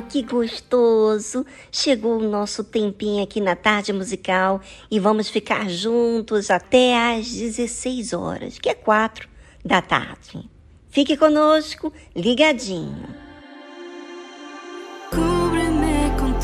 Que gostoso! Chegou o nosso tempinho aqui na tarde musical e vamos ficar juntos até às 16 horas, que é 4 da tarde. Fique conosco, ligadinho. Cúbreme com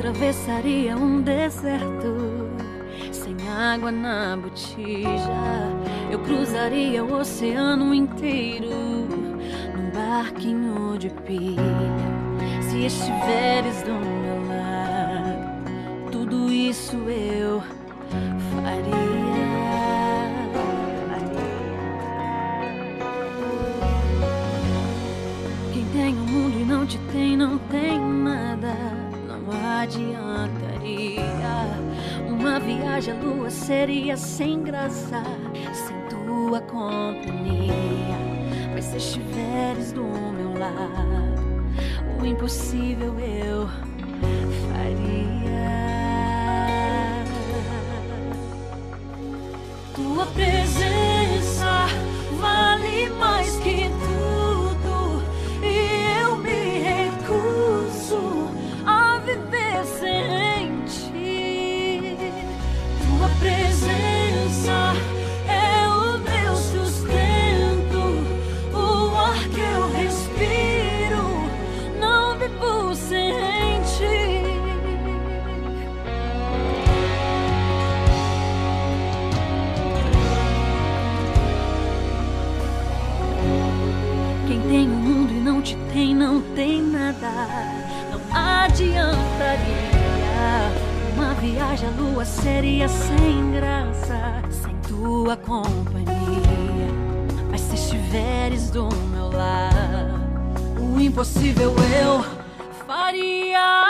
atravessaria um deserto sem água na botija. Eu cruzaria o oceano inteiro num barquinho de pilha. Se estiveres do meu lado, tudo isso eu faria. Uma viagem à lua seria sem graça, sem tua companhia. Mas se estiveres do meu lado, o impossível eu faria. À lua seria sem graça, sem tua companhia. Mas se estiveres do meu lado, o impossível eu faria.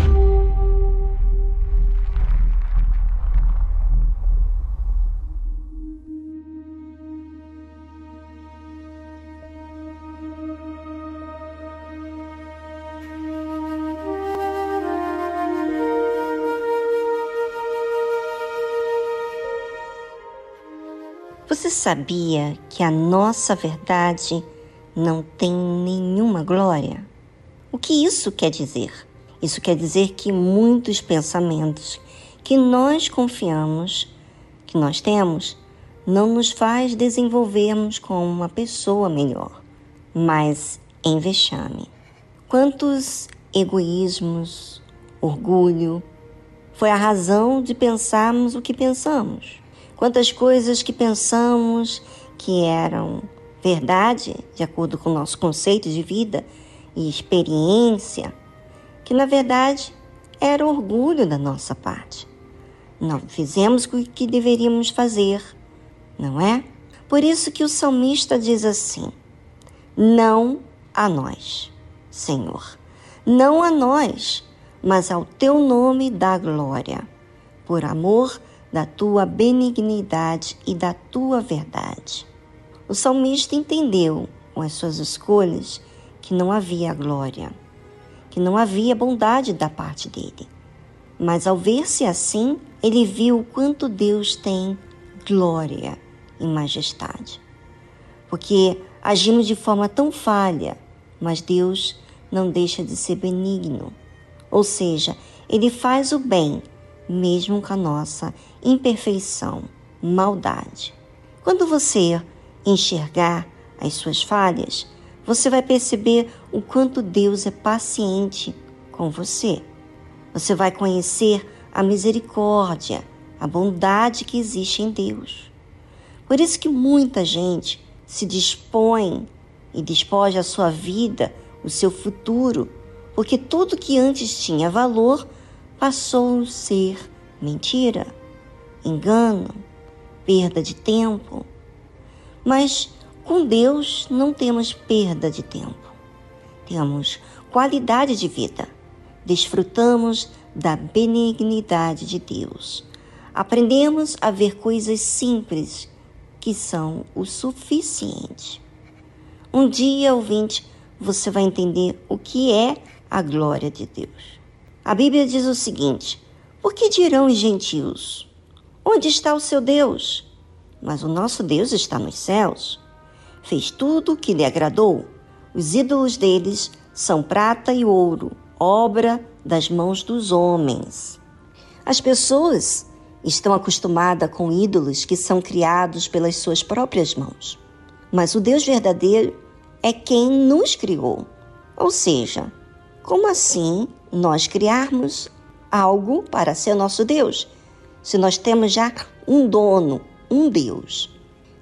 Sabia que a nossa verdade não tem nenhuma glória? O que isso quer dizer? Isso quer dizer que muitos pensamentos que nós confiamos, que nós temos, não nos faz desenvolvermos como uma pessoa melhor, mas em vexame. Quantos egoísmos, orgulho, foi a razão de pensarmos o que pensamos? Quantas coisas que pensamos que eram verdade, de acordo com o nosso conceito de vida e experiência, que na verdade era orgulho da nossa parte. Não fizemos o que deveríamos fazer, não é? Por isso que o salmista diz assim: Não a nós, Senhor, não a nós, mas ao teu nome dá glória, por amor da tua benignidade e da tua verdade. O salmista entendeu com as suas escolhas que não havia glória, que não havia bondade da parte dele. Mas ao ver-se assim, ele viu o quanto Deus tem glória e majestade. Porque agimos de forma tão falha, mas Deus não deixa de ser benigno. Ou seja, ele faz o bem mesmo com a nossa imperfeição, maldade. Quando você enxergar as suas falhas, você vai perceber o quanto Deus é paciente com você. Você vai conhecer a misericórdia, a bondade que existe em Deus. Por isso que muita gente se dispõe e despoja a sua vida, o seu futuro, porque tudo que antes tinha valor passou a ser mentira, engano, perda de tempo. Mas com Deus não temos perda de tempo. Temos qualidade de vida. Desfrutamos da benignidade de Deus. Aprendemos a ver coisas simples que são o suficiente. Um dia, ouvinte, você vai entender o que é a glória de Deus. A Bíblia diz o seguinte: Por que dirão os gentios? Onde está o seu Deus? Mas o nosso Deus está nos céus. Fez tudo o que lhe agradou. Os ídolos deles são prata e ouro, obra das mãos dos homens. As pessoas estão acostumadas com ídolos que são criados pelas suas próprias mãos. Mas o Deus verdadeiro é quem nos criou. Ou seja, como assim nós criarmos algo para ser nosso Deus, se nós temos já um dono, um Deus.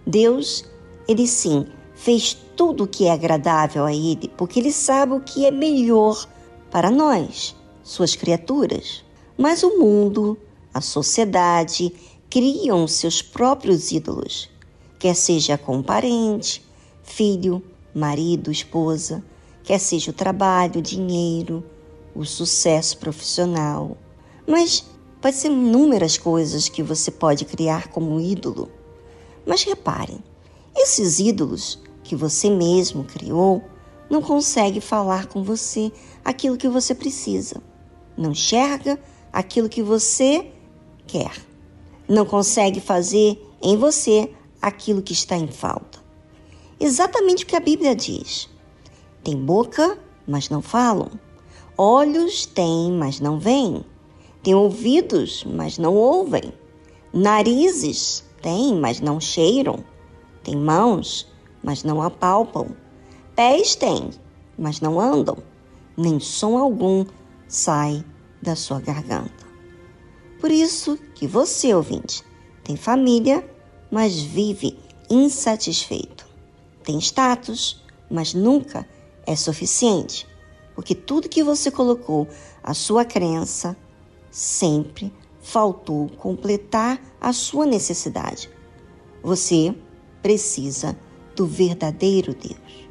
Deus, ele sim, fez tudo o que é agradável a ele, porque ele sabe o que é melhor para nós, suas criaturas. Mas o mundo, a sociedade, criam seus próprios ídolos, quer seja com parente, filho, marido, esposa, quer seja o trabalho, dinheiro, o sucesso profissional. Mas pode ser inúmeras coisas que você pode criar como ídolo. Mas reparem, esses ídolos que você mesmo criou não conseguem falar com você aquilo que você precisa. Não enxerga aquilo que você quer. Não consegue fazer em você aquilo que está em falta. Exatamente o que a Bíblia diz. Tem boca, mas não falam. Olhos têm, mas não veem. Têm ouvidos, mas não ouvem. Narizes têm, mas não cheiram. Têm mãos, mas não apalpam. Pés têm, mas não andam. Nem som algum sai da sua garganta. Por isso que você, ouvinte, tem família, mas vive insatisfeito. Tem status, mas nunca é suficiente porque tudo que você colocou a sua crença sempre faltou completar a sua necessidade. Você precisa do verdadeiro Deus.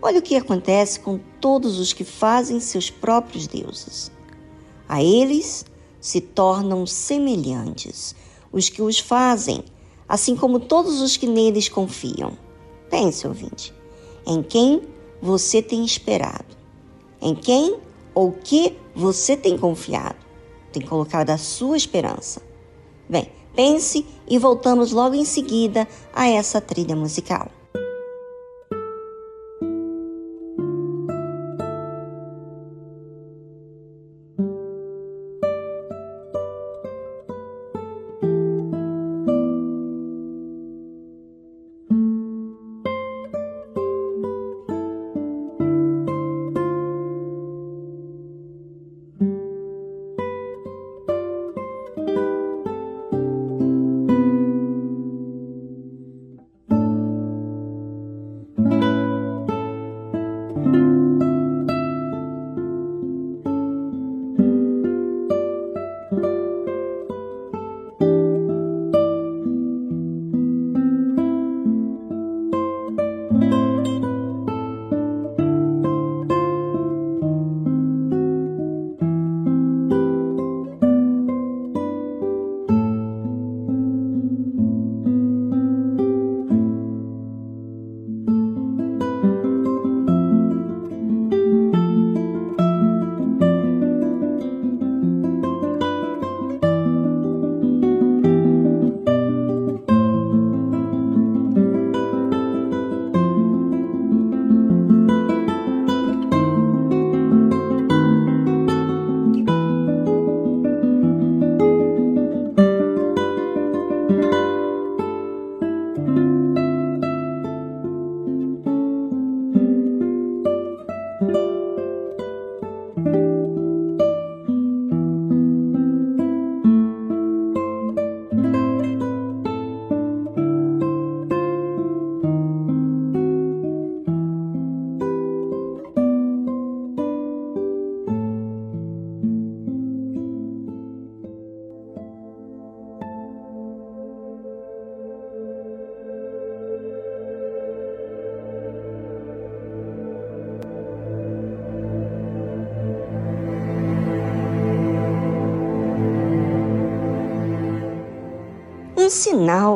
Olha o que acontece com todos os que fazem seus próprios deuses. A eles se tornam semelhantes os que os fazem, assim como todos os que neles confiam. Pense, ouvinte, em quem você tem esperado, em quem ou que você tem confiado, tem colocado a sua esperança. Bem, pense e voltamos logo em seguida a essa trilha musical.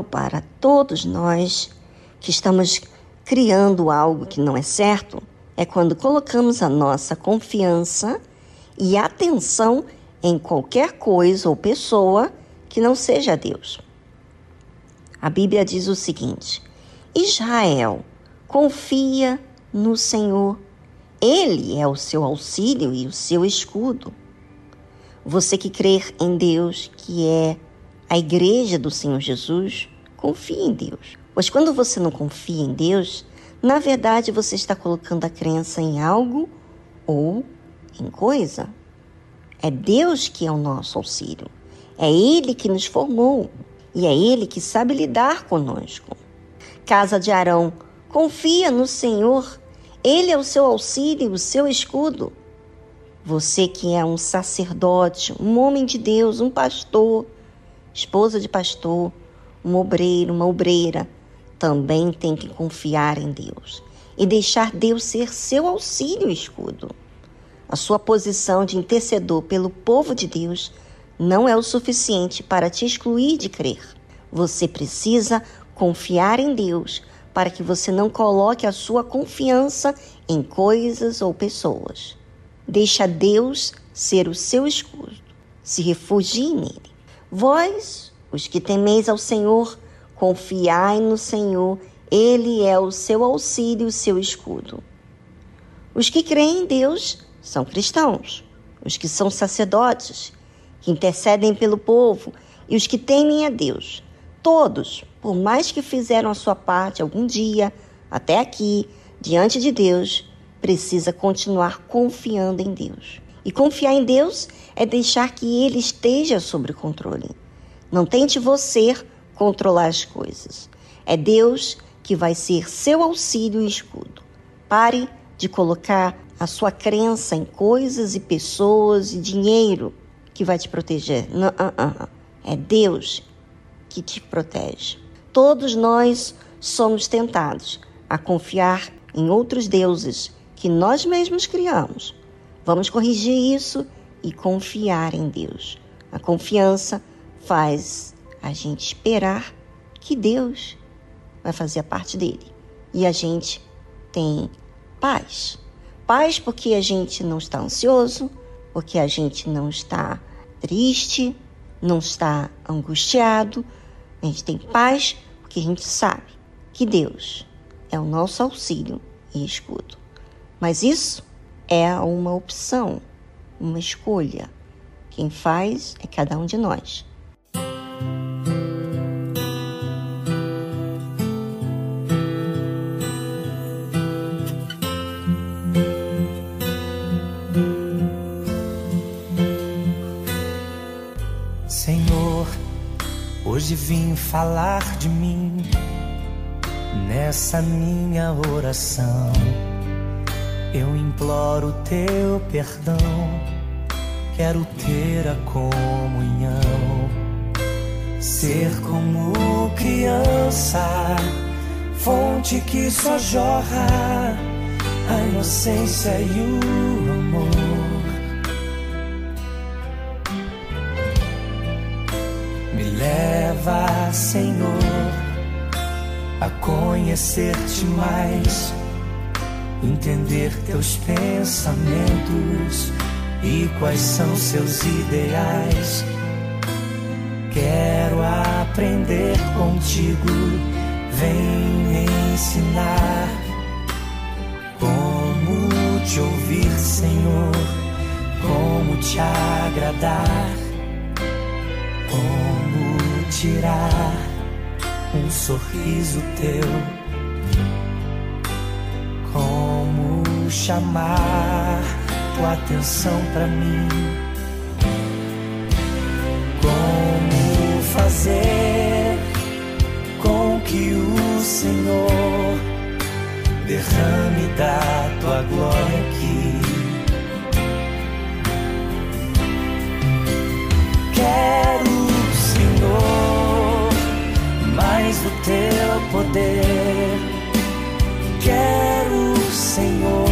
Para todos nós que estamos criando algo que não é certo é quando colocamos a nossa confiança e atenção em qualquer coisa ou pessoa que não seja Deus. A Bíblia diz o seguinte: Israel confia no Senhor. Ele é o seu auxílio e o seu escudo. Você que crer em Deus, que é a igreja do Senhor Jesus confia em Deus. Pois quando você não confia em Deus, na verdade você está colocando a crença em algo ou em coisa. É Deus que é o nosso auxílio. É Ele que nos formou e é Ele que sabe lidar conosco. Casa de Arão, confia no Senhor. Ele é o seu auxílio, o seu escudo. Você que é um sacerdote, um homem de Deus, um pastor, esposa de pastor, um obreiro, uma obreira, também tem que confiar em Deus e deixar Deus ser seu auxílio e escudo. A sua posição de intercedor pelo povo de Deus não é o suficiente para te excluir de crer. Você precisa confiar em Deus para que você não coloque a sua confiança em coisas ou pessoas. Deixa Deus ser o seu escudo. Se refugie nele. Vós, os que temeis ao Senhor, confiai no Senhor, ele é o seu auxílio, o seu escudo. Os que creem em Deus são cristãos, os que são sacerdotes, que intercedem pelo povo e os que temem a Deus. Todos, por mais que fizeram a sua parte algum dia, até aqui, diante de Deus, precisa continuar confiando em Deus. E confiar em Deus é deixar que Ele esteja sob controle. Não tente você controlar as coisas. É Deus que vai ser seu auxílio e escudo. Pare de colocar a sua crença em coisas e pessoas e dinheiro que vai te proteger. Não, ah, ah, ah. É Deus que te protege. Todos nós somos tentados a confiar em outros deuses que nós mesmos criamos. Vamos corrigir isso e confiar em Deus. A confiança faz a gente esperar que Deus vai fazer a parte dele. E a gente tem paz. Paz porque a gente não está ansioso, porque a gente não está triste, não está angustiado. A gente tem paz porque a gente sabe que Deus é o nosso auxílio e escudo. Mas isso é uma opção, uma escolha. Quem faz é cada um de nós. Senhor, hoje vim falar de mim nessa minha oração eu imploro teu perdão, quero ter a comunhão, ser como criança, fonte que só jorra a inocência e o amor. Me leva, Senhor, a conhecer-te mais entender teus pensamentos e quais são seus ideais. Quero aprender contigo, vem ensinar como te ouvir, Senhor, como te agradar, como tirar um sorriso teu chamar tua atenção para mim. Como fazer com que o Senhor derrame da tua glória aqui? Quero, Senhor, mais do teu poder. Quero, Senhor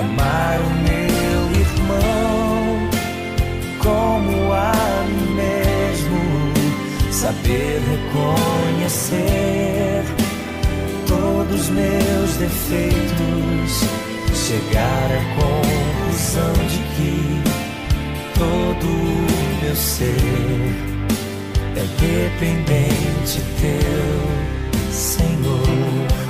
amar o meu irmão como a mim mesmo, saber reconhecer todos os meus defeitos, chegar à conclusão de que todo o meu ser é dependente teu. Senhor,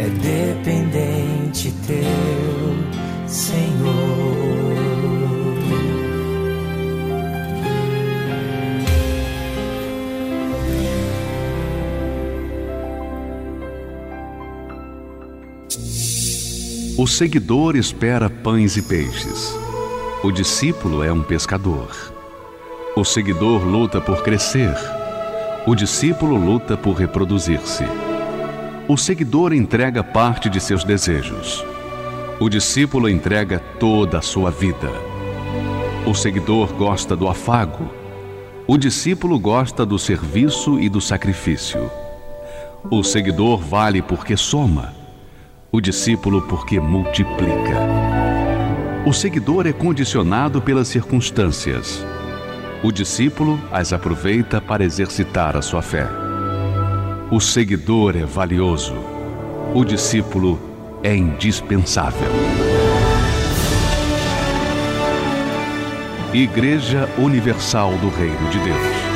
é dependente teu, Senhor. O seguidor espera pães e peixes. O discípulo é um pescador. O seguidor luta por crescer. O discípulo luta por reproduzir-se. O seguidor entrega parte de seus desejos. O discípulo entrega toda a sua vida. O seguidor gosta do afago. O discípulo gosta do serviço e do sacrifício. O seguidor vale porque soma o discípulo porque multiplica. O seguidor é condicionado pelas circunstâncias. O discípulo as aproveita para exercitar a sua fé. O seguidor é valioso. O discípulo é indispensável. Igreja Universal do Reino de Deus.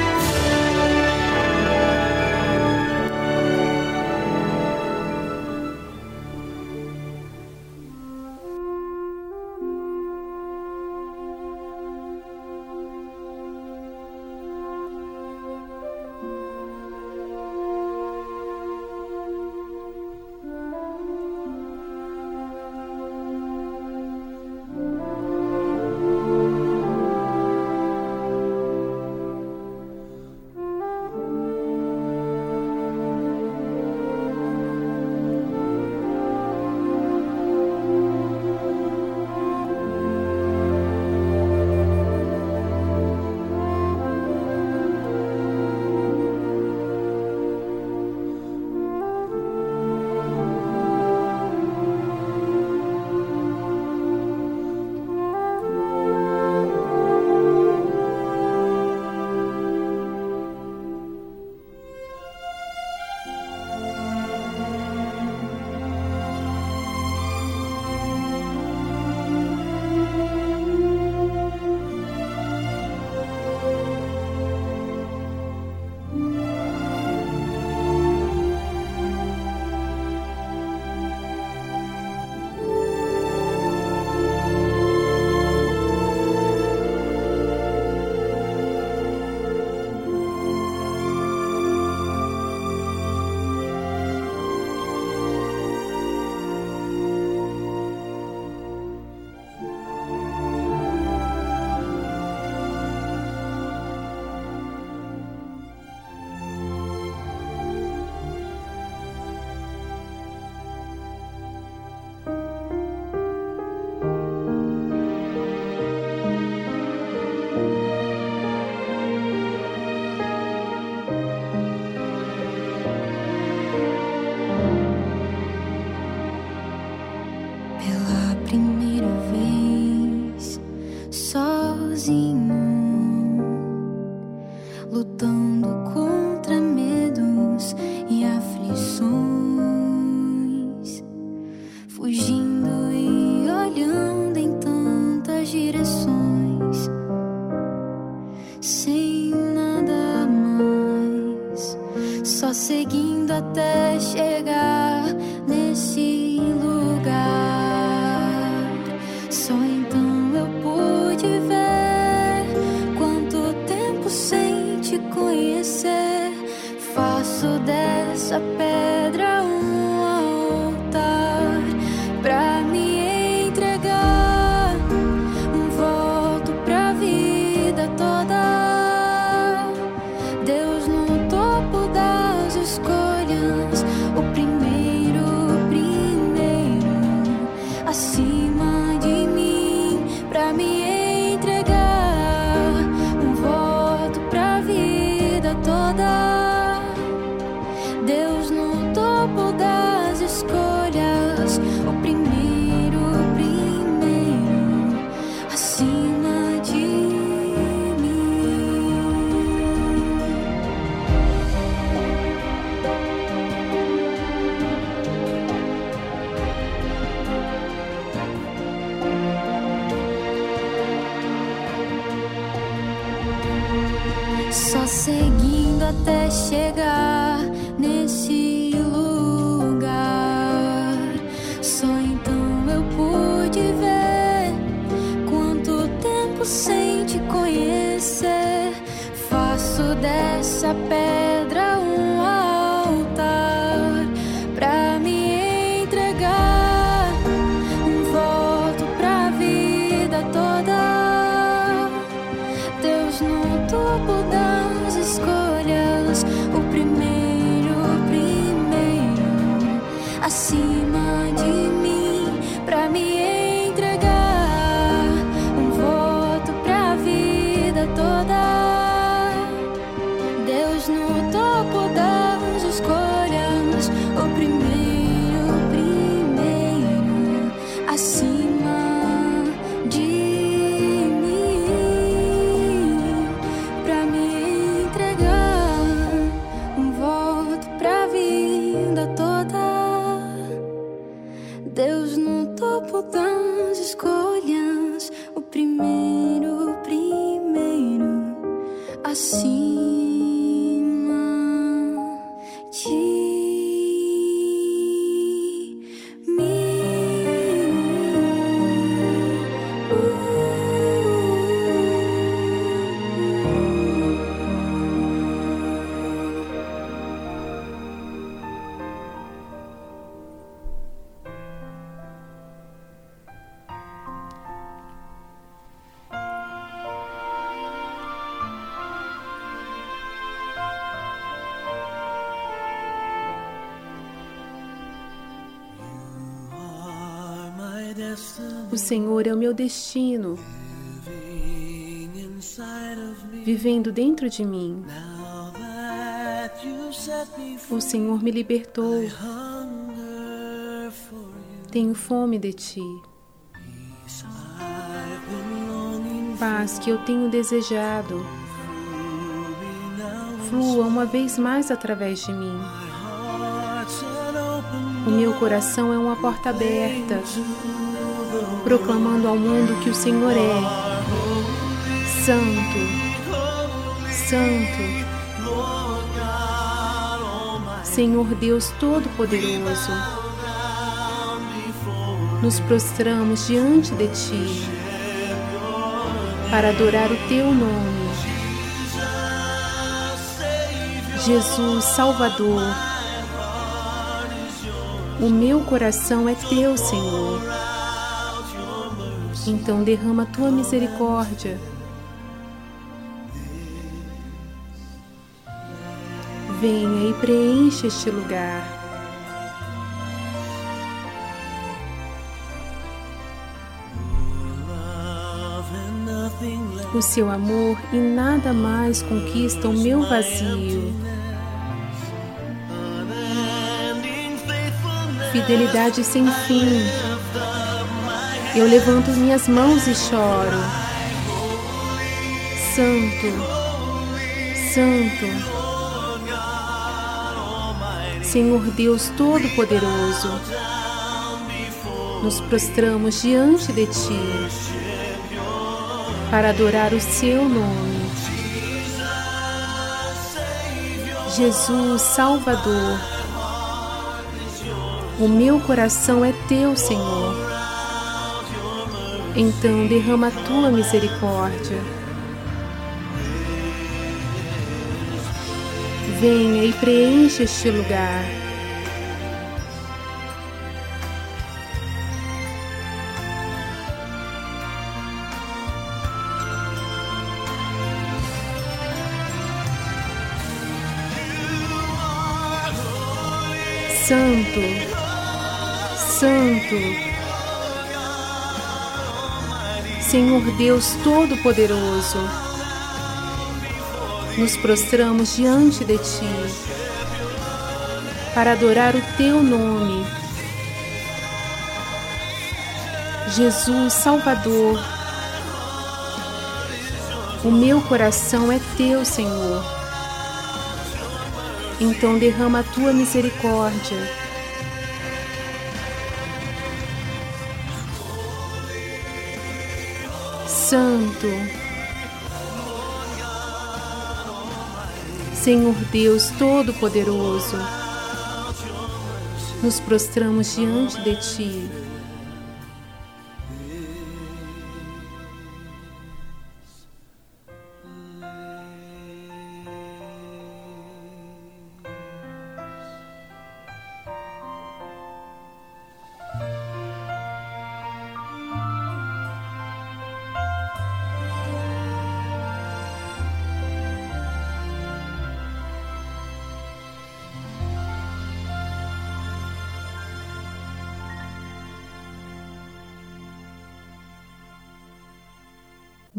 Até chegar nesse lugar. Só então eu pude ver quanto tempo sem te conhecer. Faço dessa pedra É o meu destino, vivendo dentro de mim. O Senhor me libertou. Tenho fome de ti. Paz que eu tenho desejado. Flua uma vez mais através de mim. O meu coração é uma porta aberta, proclamando ao mundo que o Senhor é Santo, Santo, Senhor Deus Todo-Poderoso. Nos prostramos diante de Ti para adorar o Teu nome. Jesus Salvador, o meu coração é Teu, Senhor. Então derrama Tua misericórdia. Venha e preencha este lugar. O seu amor e nada mais conquista o meu vazio. Fidelidade sem fim. Eu levanto minhas mãos e choro. Santo, Santo, Senhor Deus Todo-Poderoso, nos prostramos diante de Ti para adorar o Seu nome. Jesus Salvador, o meu coração é Teu, Senhor. Então derrama a Tua misericórdia. Venha e preencha este lugar. Santo, Santo, Senhor Deus Todo-Poderoso, nos prostramos diante de Ti para adorar o Teu nome. Jesus Salvador, o meu coração é Teu, Senhor. Então derrama a Tua misericórdia. Santo, Senhor Deus Todo-Poderoso, nos prostramos diante de Ti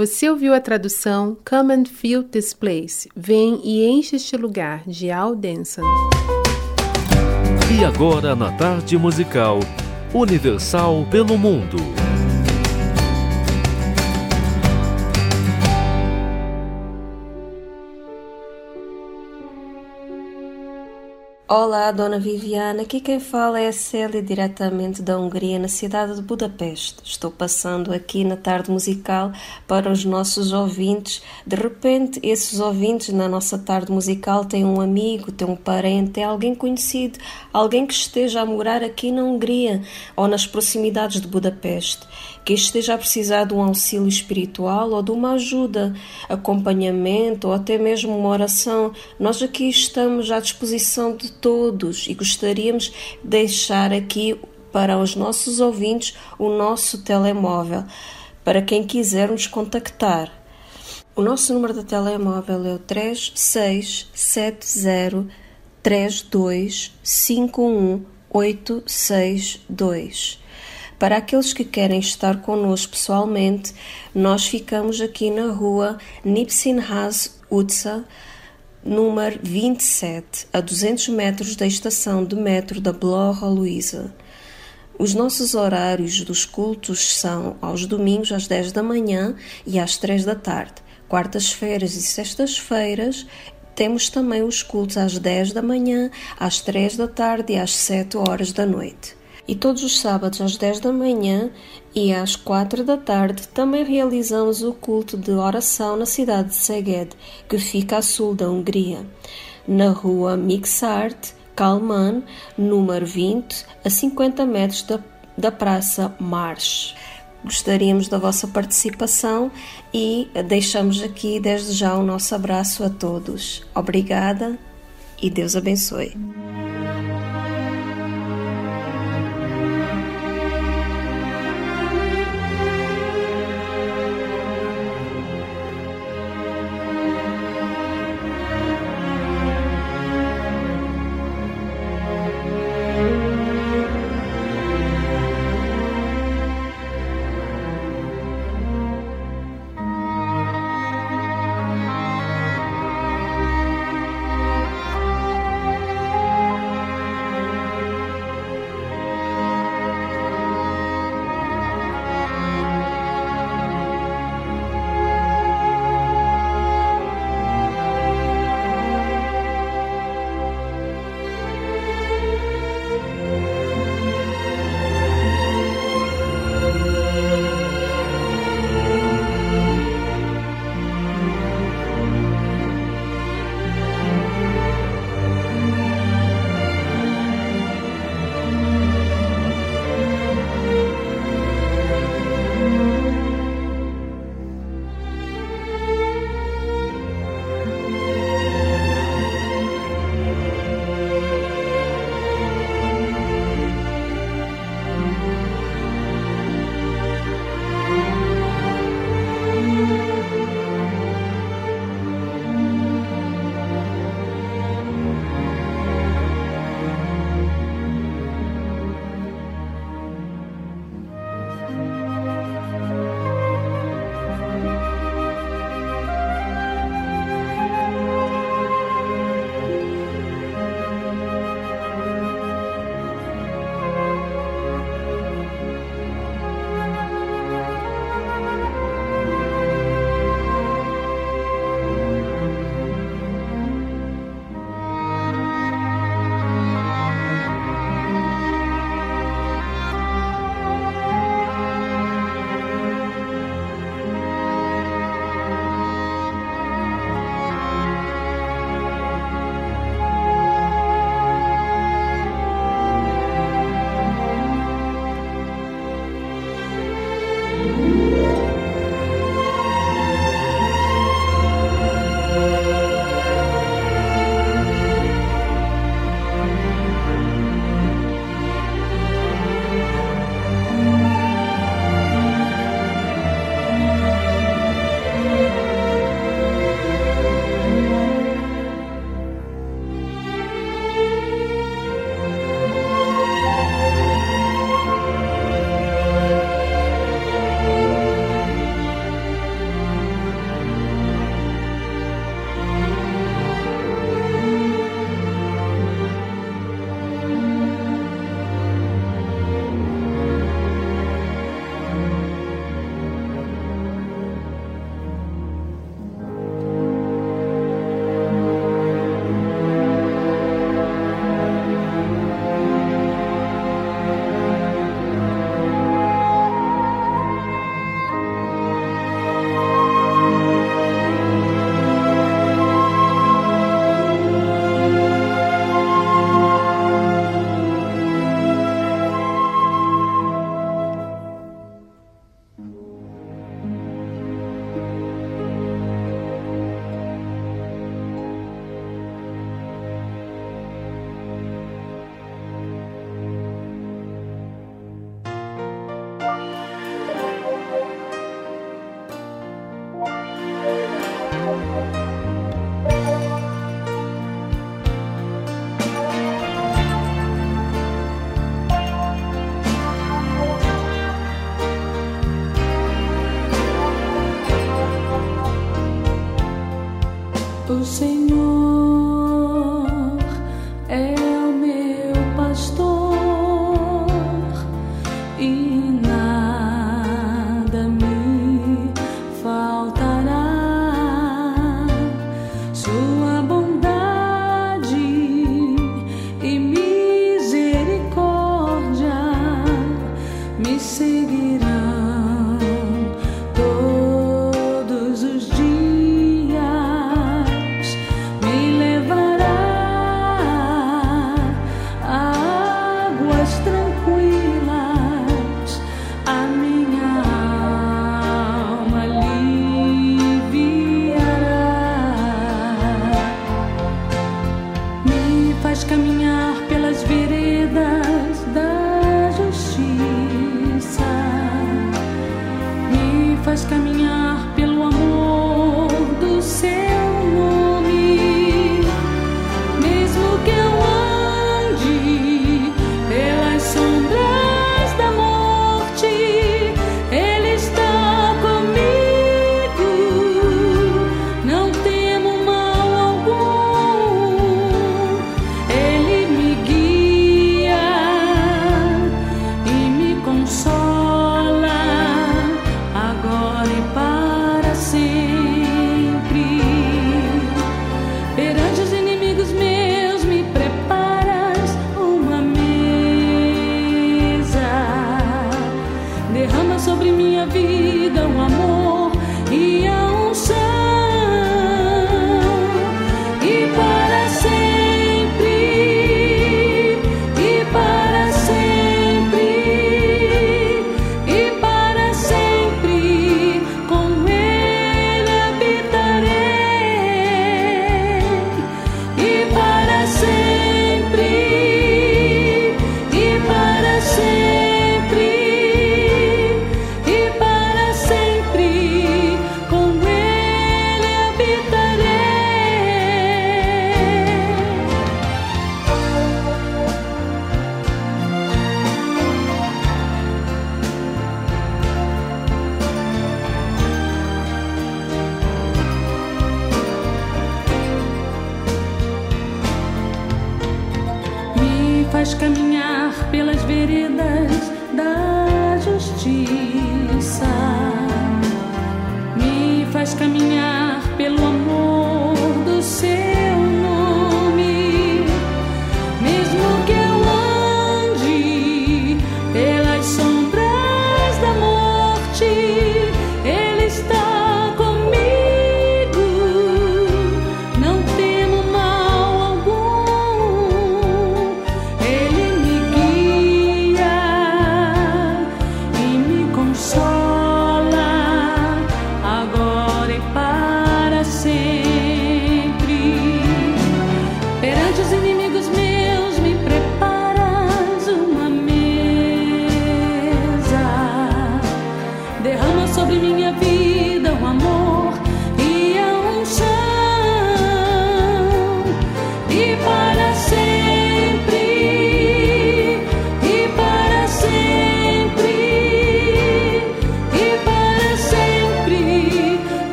Você ouviu a tradução Come and Fill This Place, Vem e Enche este lugar, de Al Denson. E agora na tarde musical, Universal pelo Mundo. Olá, Dona Viviana. Aqui quem fala é a Célia, diretamente da Hungria, na cidade de Budapeste. Estou passando aqui na tarde musical para os nossos ouvintes. De repente, esses ouvintes na nossa tarde musical têm um amigo, têm um parente, têm alguém conhecido, alguém que esteja a morar aqui na Hungria ou nas proximidades de Budapeste que esteja a precisar de um auxílio espiritual ou de uma ajuda, acompanhamento ou até mesmo uma oração, nós aqui estamos à disposição de todos e gostaríamos de deixar aqui para os nossos ouvintes o nosso telemóvel, para quem quiser nos contactar. O nosso número de telemóvel é o 3670 32 862. Para aqueles que querem estar connosco pessoalmente, nós ficamos aqui na rua Nipsinhas Utsa, número 27, a 200 metros da estação de metro da Blora Luísa. Os nossos horários dos cultos são aos domingos às 10 da manhã e às 3 da tarde. Quartas-feiras e sextas-feiras temos também os cultos às 10 da manhã, às 3 da tarde e às 7 horas da noite. E todos os sábados às 10 da manhã e às 4 da tarde também realizamos o culto de oração na cidade de Szeged, que fica a sul da Hungria, na rua Mixart, Kalman, número 20, a 50 metros da, da Praça March. Gostaríamos da vossa participação e deixamos aqui desde já o nosso abraço a todos. Obrigada e Deus abençoe.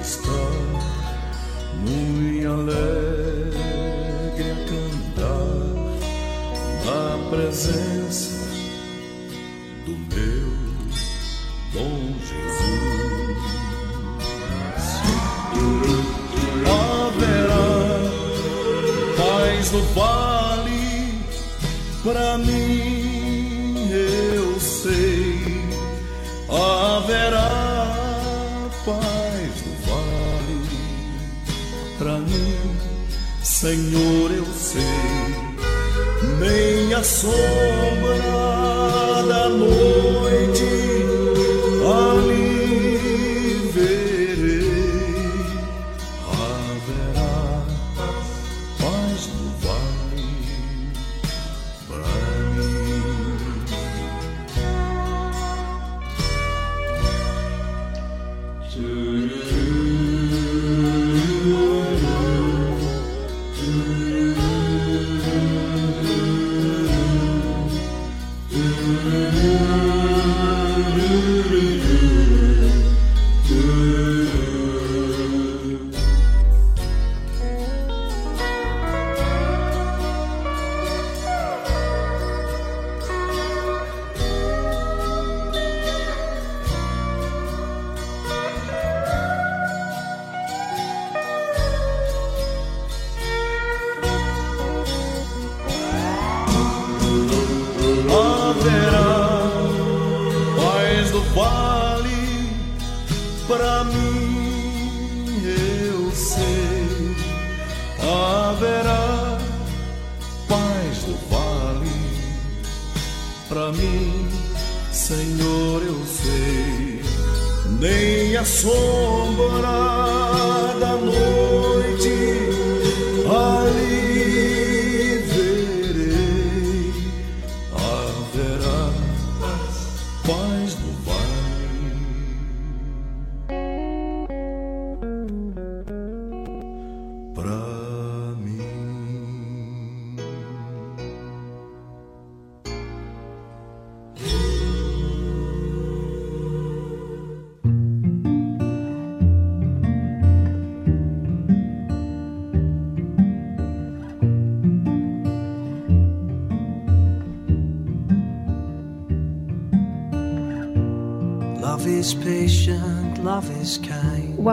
está muito alegre a cantar na presença do meu bom Jesus. Haverá paz no vale para mim. Senhor, eu sei, nem a sombra da noite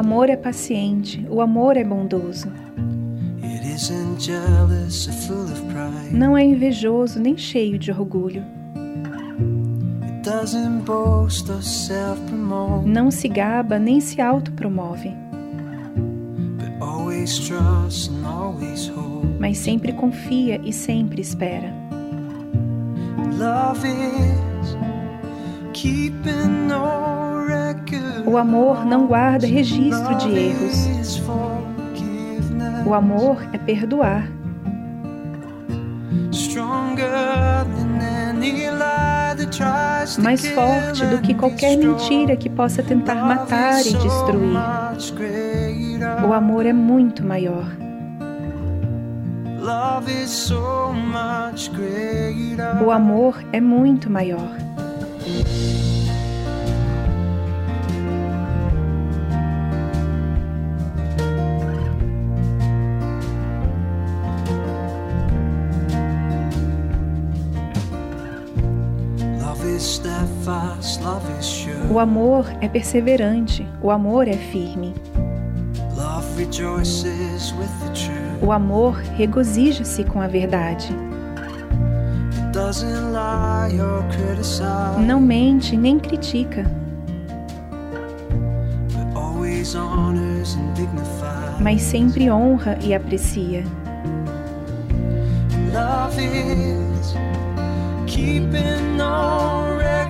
amor é paciente, o amor é bondoso. Não é invejoso nem cheio de orgulho. Não se gaba nem se autopromove. Mas sempre confia e sempre espera. Love is keeping on. O amor não guarda registro de erros. O amor é perdoar. Mais forte do que qualquer mentira que possa tentar matar e destruir. O amor é muito maior. O amor é muito maior. O amor é perseverante, o amor é firme. O amor regozija-se com a verdade. Não mente nem critica. Mas sempre honra e aprecia.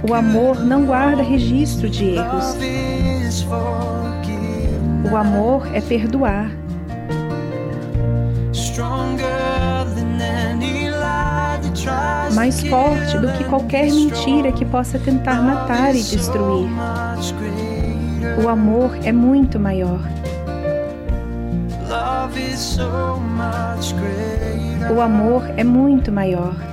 O amor não guarda registro de erros. O amor é perdoar. Mais forte do que qualquer mentira que possa tentar matar e destruir. O amor é muito maior. O amor é muito maior.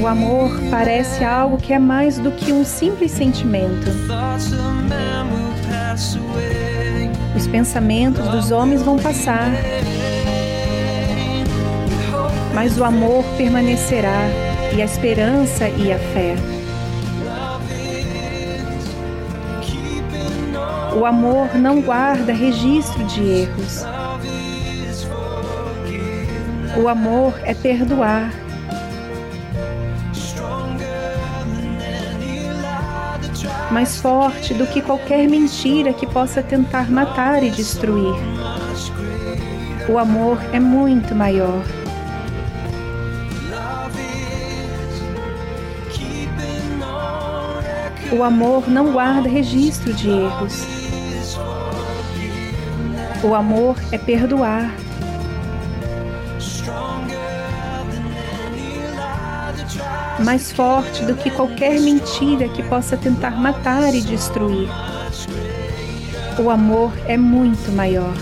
O amor parece algo que é mais do que um simples sentimento. Os pensamentos dos homens vão passar, mas o amor permanecerá, e a esperança e a fé. O amor não guarda registro de erros. O amor é perdoar. Mais forte do que qualquer mentira que possa tentar matar e destruir. O amor é muito maior. O amor não guarda registro de erros. O amor é perdoar. Mais forte do que qualquer mentira que possa tentar matar e destruir. O amor é muito maior.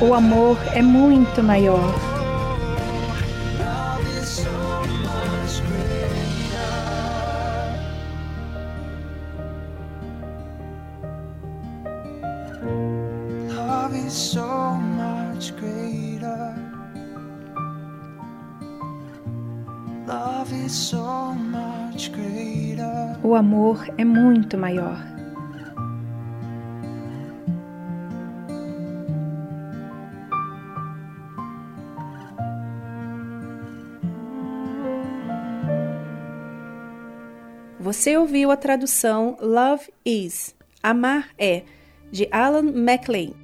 O amor é muito maior. O amor é muito maior. Você ouviu a tradução Love is Amar é de Alan MacLean.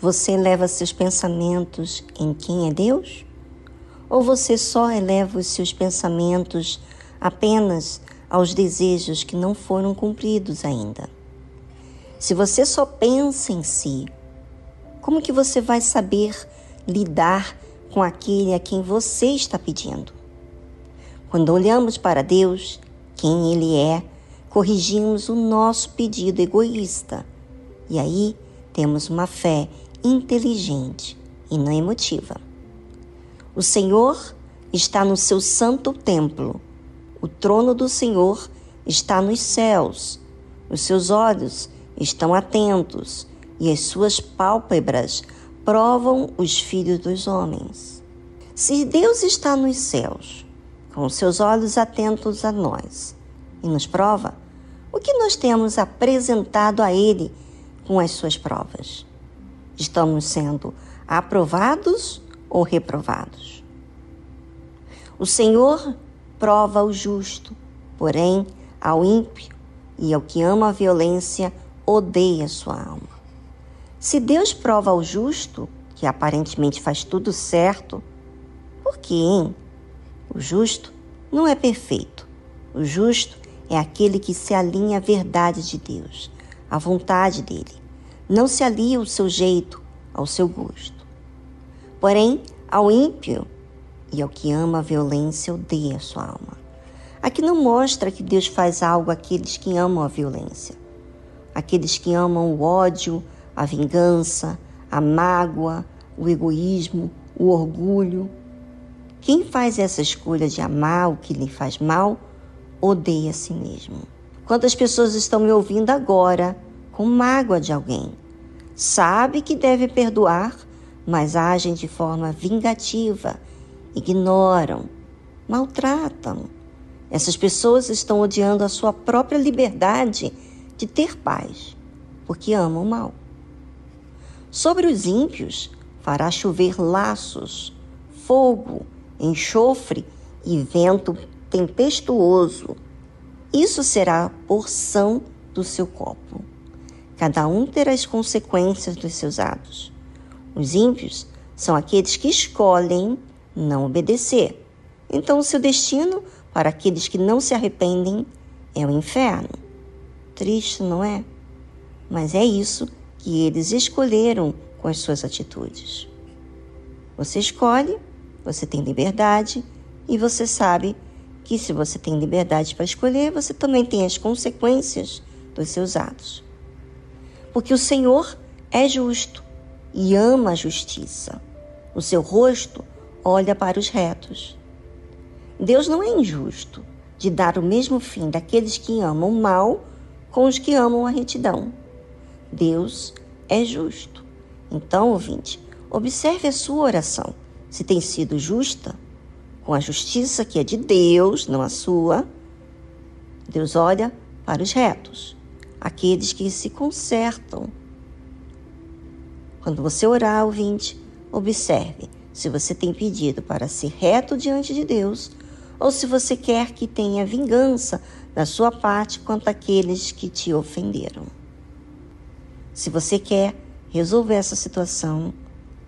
você eleva seus pensamentos em quem é Deus? Ou você só eleva os seus pensamentos apenas aos desejos que não foram cumpridos ainda? Se você só pensa em si, como que você vai saber lidar com aquele a quem você está pedindo? Quando olhamos para Deus, quem Ele é, corrigimos o nosso pedido egoísta. E aí temos uma fé inteligente e não emotiva. O Senhor está no seu santo templo. O trono do Senhor está nos céus. Os seus olhos estão atentos e as suas pálpebras provam os filhos dos homens. Se Deus está nos céus, com seus olhos atentos a nós, e nos prova, o que nós temos apresentado a Ele com as suas provas? Estamos sendo aprovados ou reprovados? O Senhor prova o justo, porém, ao ímpio e ao que ama a violência, odeia sua alma. Se Deus prova ao justo, que aparentemente faz tudo certo, por que, hein? O justo não é perfeito. O justo é aquele que se alinha à verdade de Deus, à vontade dele não se alia ao seu jeito, ao seu gosto. Porém, ao ímpio e ao que ama a violência, odeia a sua alma. Aqui não mostra que Deus faz algo àqueles que amam a violência, aqueles que amam o ódio, a vingança, a mágoa, o egoísmo, o orgulho. Quem faz essa escolha de amar o que lhe faz mal, odeia a si mesmo. Quantas pessoas estão me ouvindo agora com mágoa de alguém? sabe que deve perdoar, mas agem de forma vingativa, ignoram, maltratam. Essas pessoas estão odiando a sua própria liberdade de ter paz, porque amam mal. Sobre os ímpios, fará chover laços, fogo, enxofre e vento tempestuoso. Isso será porção do seu copo. Cada um terá as consequências dos seus atos. Os ímpios são aqueles que escolhem não obedecer. Então, o seu destino para aqueles que não se arrependem é o inferno. Triste, não é? Mas é isso que eles escolheram com as suas atitudes. Você escolhe, você tem liberdade e você sabe que se você tem liberdade para escolher, você também tem as consequências dos seus atos porque o Senhor é justo e ama a justiça. O seu rosto olha para os retos. Deus não é injusto de dar o mesmo fim daqueles que amam o mal com os que amam a retidão. Deus é justo. Então, ouvinte, observe a sua oração. Se tem sido justa, com a justiça que é de Deus, não a sua, Deus olha para os retos aqueles que se consertam. Quando você orar, ouvinte, observe se você tem pedido para ser reto diante de Deus ou se você quer que tenha vingança da sua parte quanto àqueles que te ofenderam. Se você quer resolver essa situação,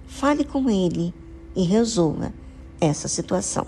fale com ele e resolva essa situação.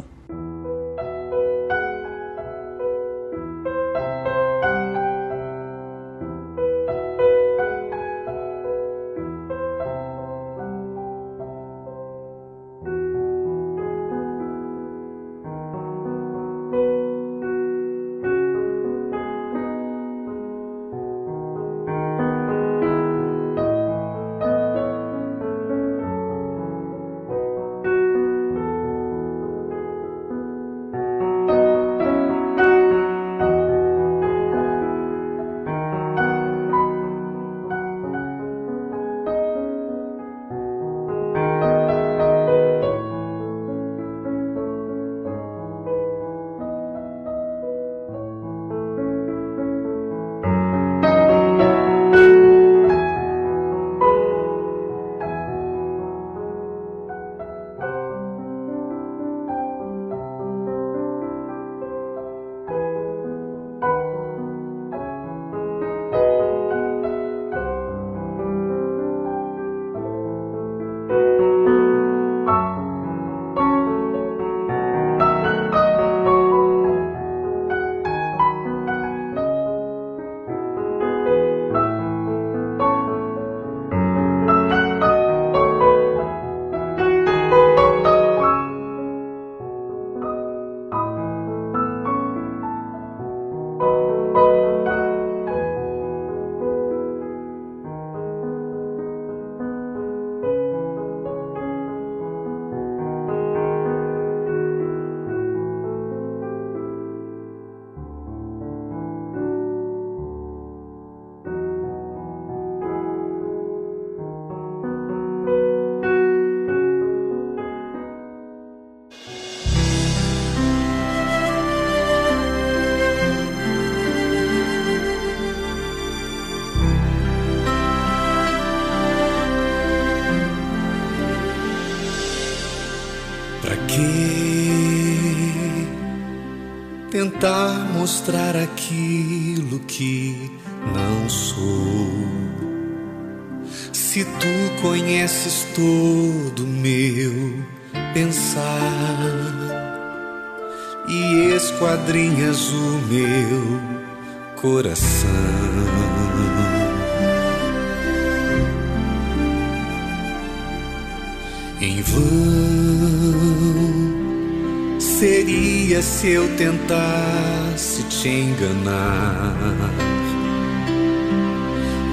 Se eu tentasse te enganar,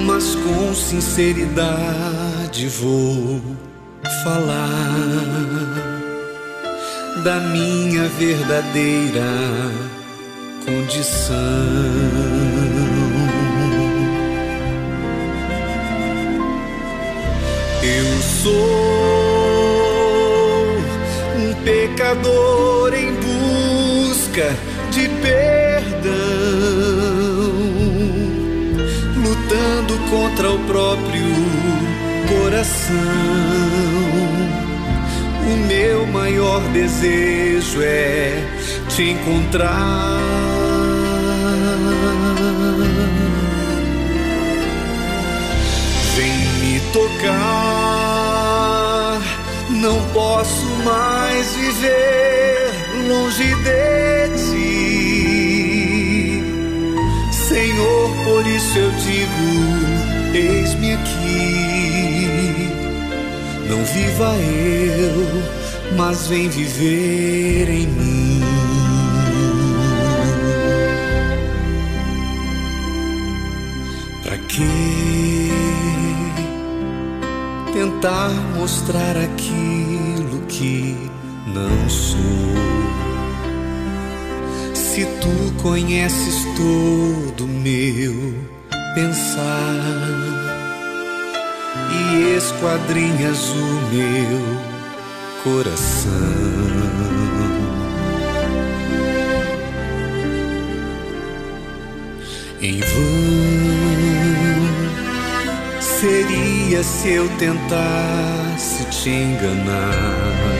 mas com sinceridade vou falar da minha verdadeira condição. Eu sou pecador em busca de perdão, lutando contra o próprio coração. O meu maior desejo é te encontrar. Vem me tocar, não posso mais viver longe de ti. Senhor, por isso eu digo: eis-me aqui. Não viva eu, mas vem viver em mim. Pra que tentar mostrar aquilo que não sou? Se tu conheces todo meu pensar e esquadrinhas o meu coração. Em vão seria se eu tentasse te enganar,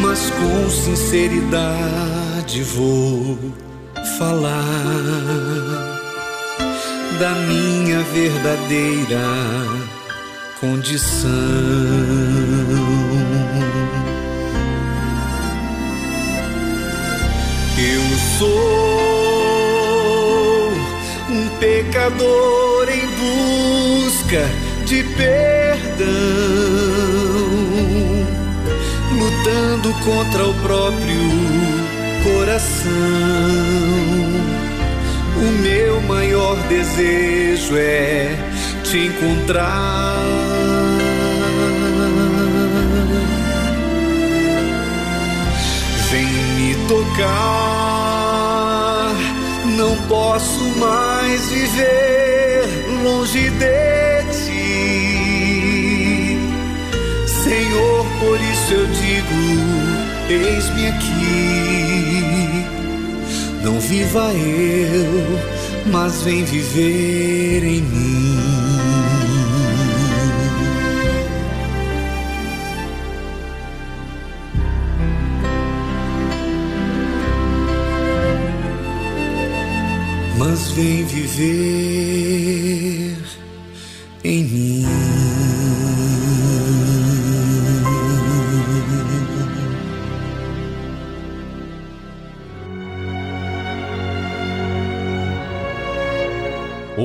mas com sinceridade vou falar da minha verdadeira condição. Eu sou um pecador em busca de perdão, lutando contra o próprio coração. O meu maior desejo é te encontrar. Vem me tocar, não posso mais viver longe de Senhor, por isso eu digo: eis-me aqui. Não viva eu, mas vem viver em mim. Mas vem viver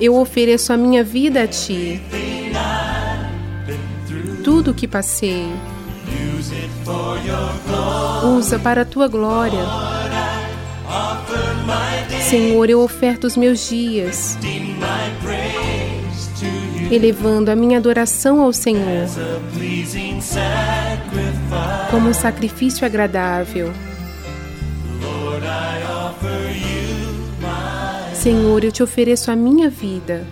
Eu ofereço a minha vida a Ti. Tudo o que passei, usa para a Tua glória. Senhor, eu oferto os meus dias, elevando a minha adoração ao Senhor como um sacrifício agradável. Senhor, eu te ofereço a minha vida.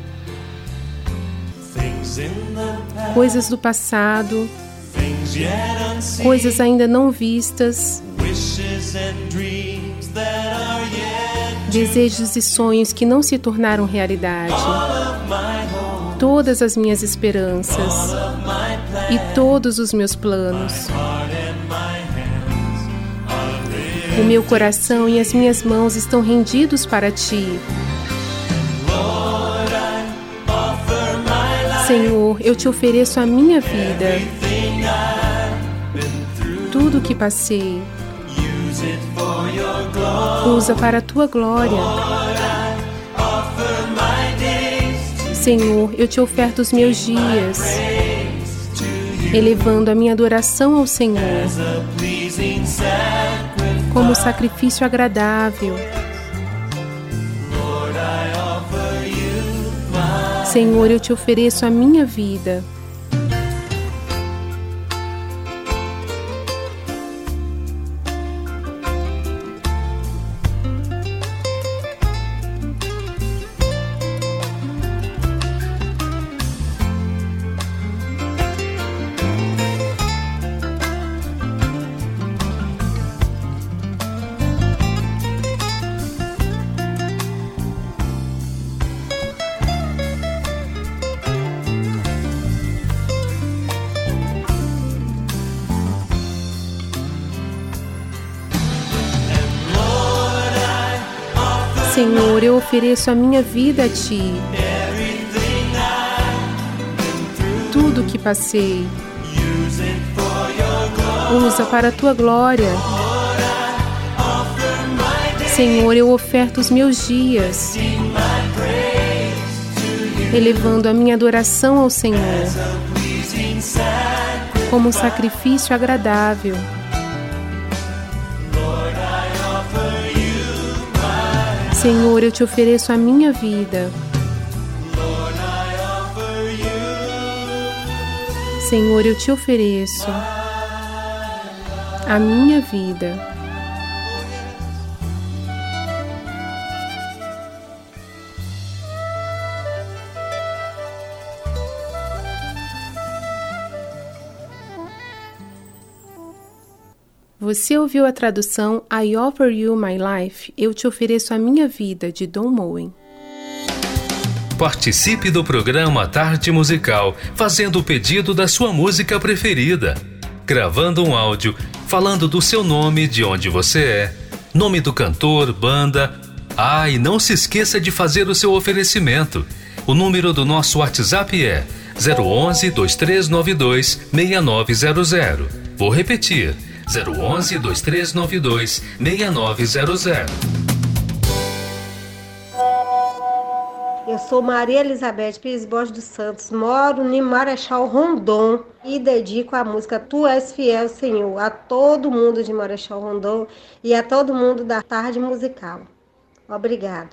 Coisas do passado, coisas ainda não vistas, desejos e sonhos que não se tornaram realidade, todas as minhas esperanças e todos os meus planos. O meu coração e as minhas mãos estão rendidos para ti. Senhor, eu te ofereço a minha vida, tudo que passei. Usa para a tua glória. Senhor, eu te oferto os meus dias, elevando a minha adoração ao Senhor como sacrifício agradável. Senhor, eu te ofereço a minha vida. Senhor, eu ofereço a minha vida a Ti. Tudo que passei, usa para a Tua glória. Senhor, eu oferto os meus dias, elevando a minha adoração ao Senhor como sacrifício agradável. Senhor, eu te ofereço a minha vida. Senhor, eu te ofereço a minha vida. Você ouviu a tradução I Offer You My Life, Eu Te Ofereço a Minha Vida, de Don Moen. Participe do programa Tarde Musical, fazendo o pedido da sua música preferida. Gravando um áudio, falando do seu nome, de onde você é, nome do cantor, banda. Ah, e não se esqueça de fazer o seu oferecimento. O número do nosso WhatsApp é 011 2392 6900. Vou repetir. 011 2392 6900. Eu sou Maria Elizabeth Pires Borges dos Santos, moro em Marechal Rondon e dedico a música Tu És Fiel, Senhor, a todo mundo de Marechal Rondon e a todo mundo da tarde musical. Obrigado.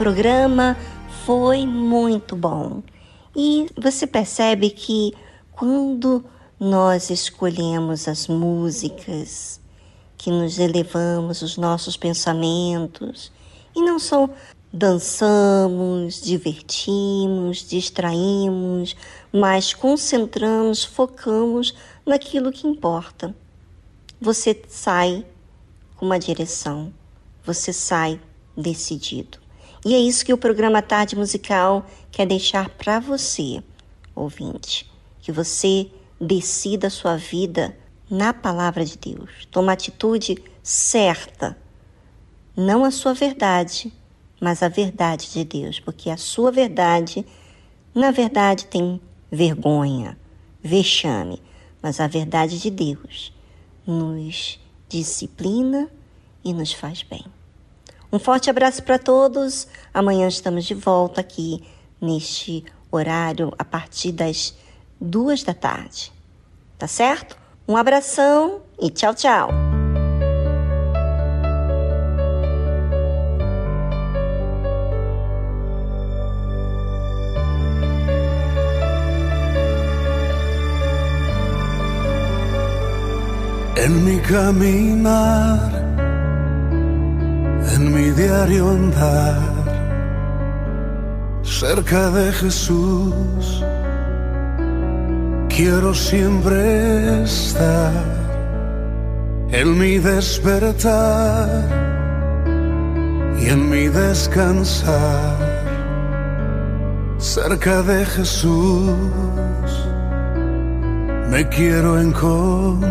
Programa foi muito bom. E você percebe que quando nós escolhemos as músicas que nos elevamos os nossos pensamentos e não só dançamos, divertimos, distraímos, mas concentramos, focamos naquilo que importa. Você sai com uma direção, você sai decidido. E é isso que o programa Tarde Musical quer deixar para você, ouvinte, que você decida a sua vida na palavra de Deus. Toma atitude certa, não a sua verdade, mas a verdade de Deus, porque a sua verdade, na verdade, tem vergonha, vexame, mas a verdade de Deus nos disciplina e nos faz bem. Um forte abraço para todos. Amanhã estamos de volta aqui neste horário a partir das duas da tarde. Tá certo? Um abração e tchau, tchau. En mi caminar, en mi diario andar, cerca de Jesús, quiero siempre estar en mi despertar y en mi descansar cerca de Jesús. Me quiero encontrar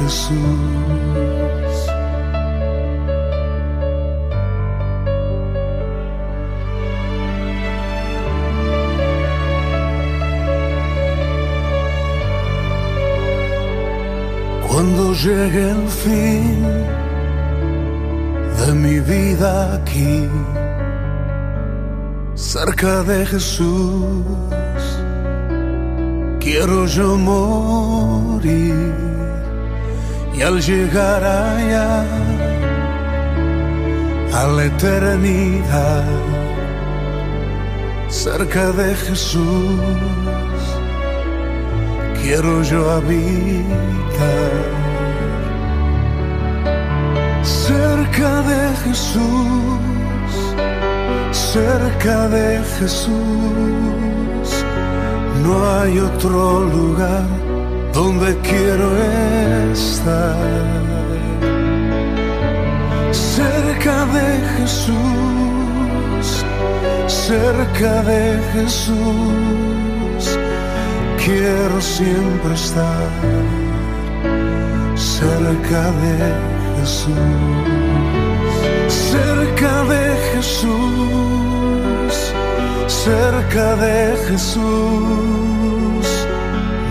Jesús. Cuando llegue el fin de mi vida aquí, cerca de Jesús, quiero yo morir y al llegar allá a la eternidad, cerca de Jesús, quiero yo habitar. Cerca de Jesús, cerca de Jesús, no hay otro lugar donde quiero estar. Cerca de Jesús, cerca de Jesús, quiero siempre estar. Cerca de Jesús, cerca de Jesús, cerca de Jesús,